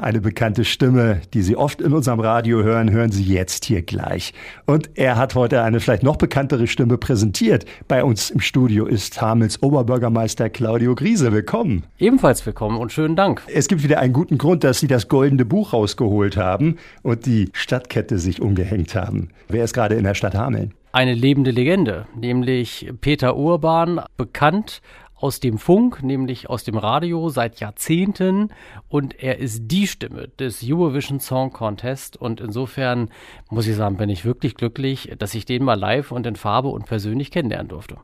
Eine bekannte Stimme, die Sie oft in unserem Radio hören, hören Sie jetzt hier gleich. Und er hat heute eine vielleicht noch bekanntere Stimme präsentiert. Bei uns im Studio ist Hamels Oberbürgermeister Claudio Griese. Willkommen. Ebenfalls willkommen und schönen Dank. Es gibt wieder einen guten Grund, dass Sie das goldene Buch rausgeholt haben und die Stadtkette sich umgehängt haben. Wer ist gerade in der Stadt Hameln? Eine lebende Legende, nämlich Peter Urban, bekannt aus dem Funk, nämlich aus dem Radio seit Jahrzehnten und er ist die Stimme des Eurovision Song Contest und insofern muss ich sagen, bin ich wirklich glücklich, dass ich den mal live und in Farbe und persönlich kennenlernen durfte.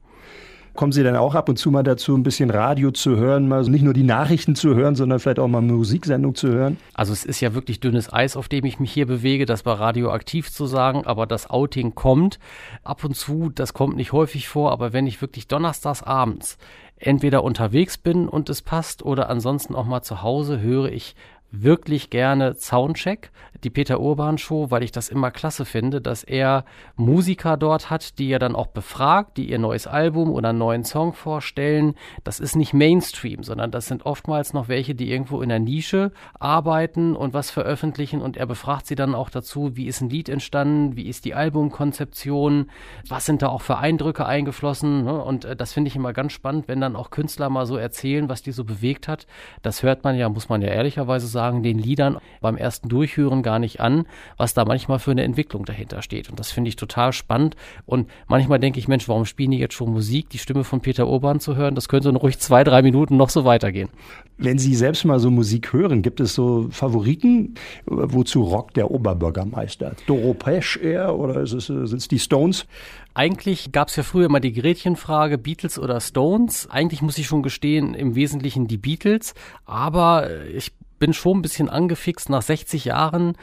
Kommen Sie dann auch ab und zu mal dazu, ein bisschen Radio zu hören, mal nicht nur die Nachrichten zu hören, sondern vielleicht auch mal eine Musiksendung zu hören? Also es ist ja wirklich dünnes Eis, auf dem ich mich hier bewege, das war radioaktiv zu sagen, aber das Outing kommt ab und zu, das kommt nicht häufig vor, aber wenn ich wirklich donnerstags abends entweder unterwegs bin und es passt oder ansonsten auch mal zu Hause höre ich wirklich gerne Soundcheck, die Peter Urban Show, weil ich das immer klasse finde, dass er Musiker dort hat, die er dann auch befragt, die ihr neues Album oder einen neuen Song vorstellen. Das ist nicht Mainstream, sondern das sind oftmals noch welche, die irgendwo in der Nische arbeiten und was veröffentlichen und er befragt sie dann auch dazu, wie ist ein Lied entstanden, wie ist die Albumkonzeption, was sind da auch für Eindrücke eingeflossen ne? und äh, das finde ich immer ganz spannend, wenn dann auch Künstler mal so erzählen, was die so bewegt hat. Das hört man ja, muss man ja ehrlicherweise sagen, den Liedern beim ersten Durchhören gar nicht an, was da manchmal für eine Entwicklung dahinter steht. Und das finde ich total spannend. Und manchmal denke ich, Mensch, warum spielen die jetzt schon Musik? Die Stimme von Peter Urban zu hören, das könnte noch ruhig zwei, drei Minuten noch so weitergehen. Wenn Sie selbst mal so Musik hören, gibt es so Favoriten? Wozu rockt der Oberbürgermeister? Doro Pesch eher oder sind es die Stones? Eigentlich gab es ja früher mal die Gretchenfrage, Beatles oder Stones. Eigentlich muss ich schon gestehen, im Wesentlichen die Beatles. Aber ich bin schon ein bisschen angefixt. Nach 60 Jahren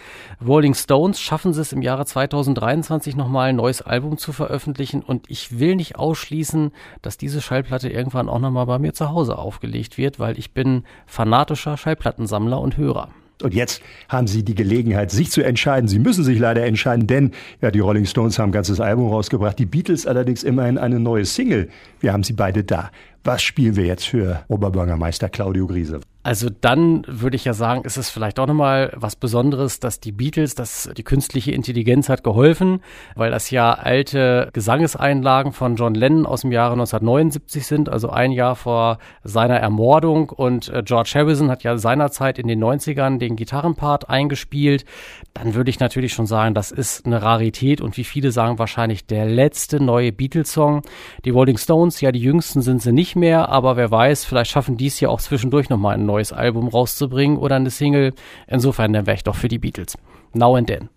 Rolling Stones schaffen sie es im Jahre 2023 nochmal ein neues Album zu veröffentlichen und ich will nicht ausschließen, dass diese Schallplatte irgendwann auch nochmal bei mir zu Hause aufgelegt wird, weil ich bin fanatischer Schallplattensammler und Hörer. Und jetzt haben Sie die Gelegenheit, sich zu entscheiden. Sie müssen sich leider entscheiden, denn ja, die Rolling Stones haben ein ganzes Album rausgebracht, die Beatles allerdings immerhin eine neue Single. Wir haben sie beide da. Was spielen wir jetzt für Oberbürgermeister Claudio Griese? Also dann würde ich ja sagen, ist es vielleicht auch nochmal was Besonderes, dass die Beatles, dass die künstliche Intelligenz hat geholfen, weil das ja alte Gesangeseinlagen von John Lennon aus dem Jahre 1979 sind, also ein Jahr vor seiner Ermordung. Und äh, George Harrison hat ja seinerzeit in den 90ern den Gitarrenpart eingespielt. Dann würde ich natürlich schon sagen, das ist eine Rarität und wie viele sagen wahrscheinlich der letzte neue Beatles-Song. Die Rolling Stones, ja, die jüngsten sind sie nicht mehr, aber wer weiß, vielleicht schaffen dies ja auch zwischendurch nochmal einen neues Album rauszubringen oder eine Single. Insofern, dann wäre ich doch für die Beatles. Now and then.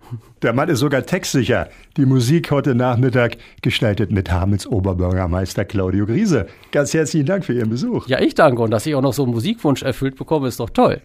Der Mann ist sogar textsicher. Die Musik heute Nachmittag gestaltet mit Hamels Oberbürgermeister Claudio Griese. Ganz herzlichen Dank für Ihren Besuch. Ja, ich danke und dass ich auch noch so einen Musikwunsch erfüllt bekomme, ist doch toll.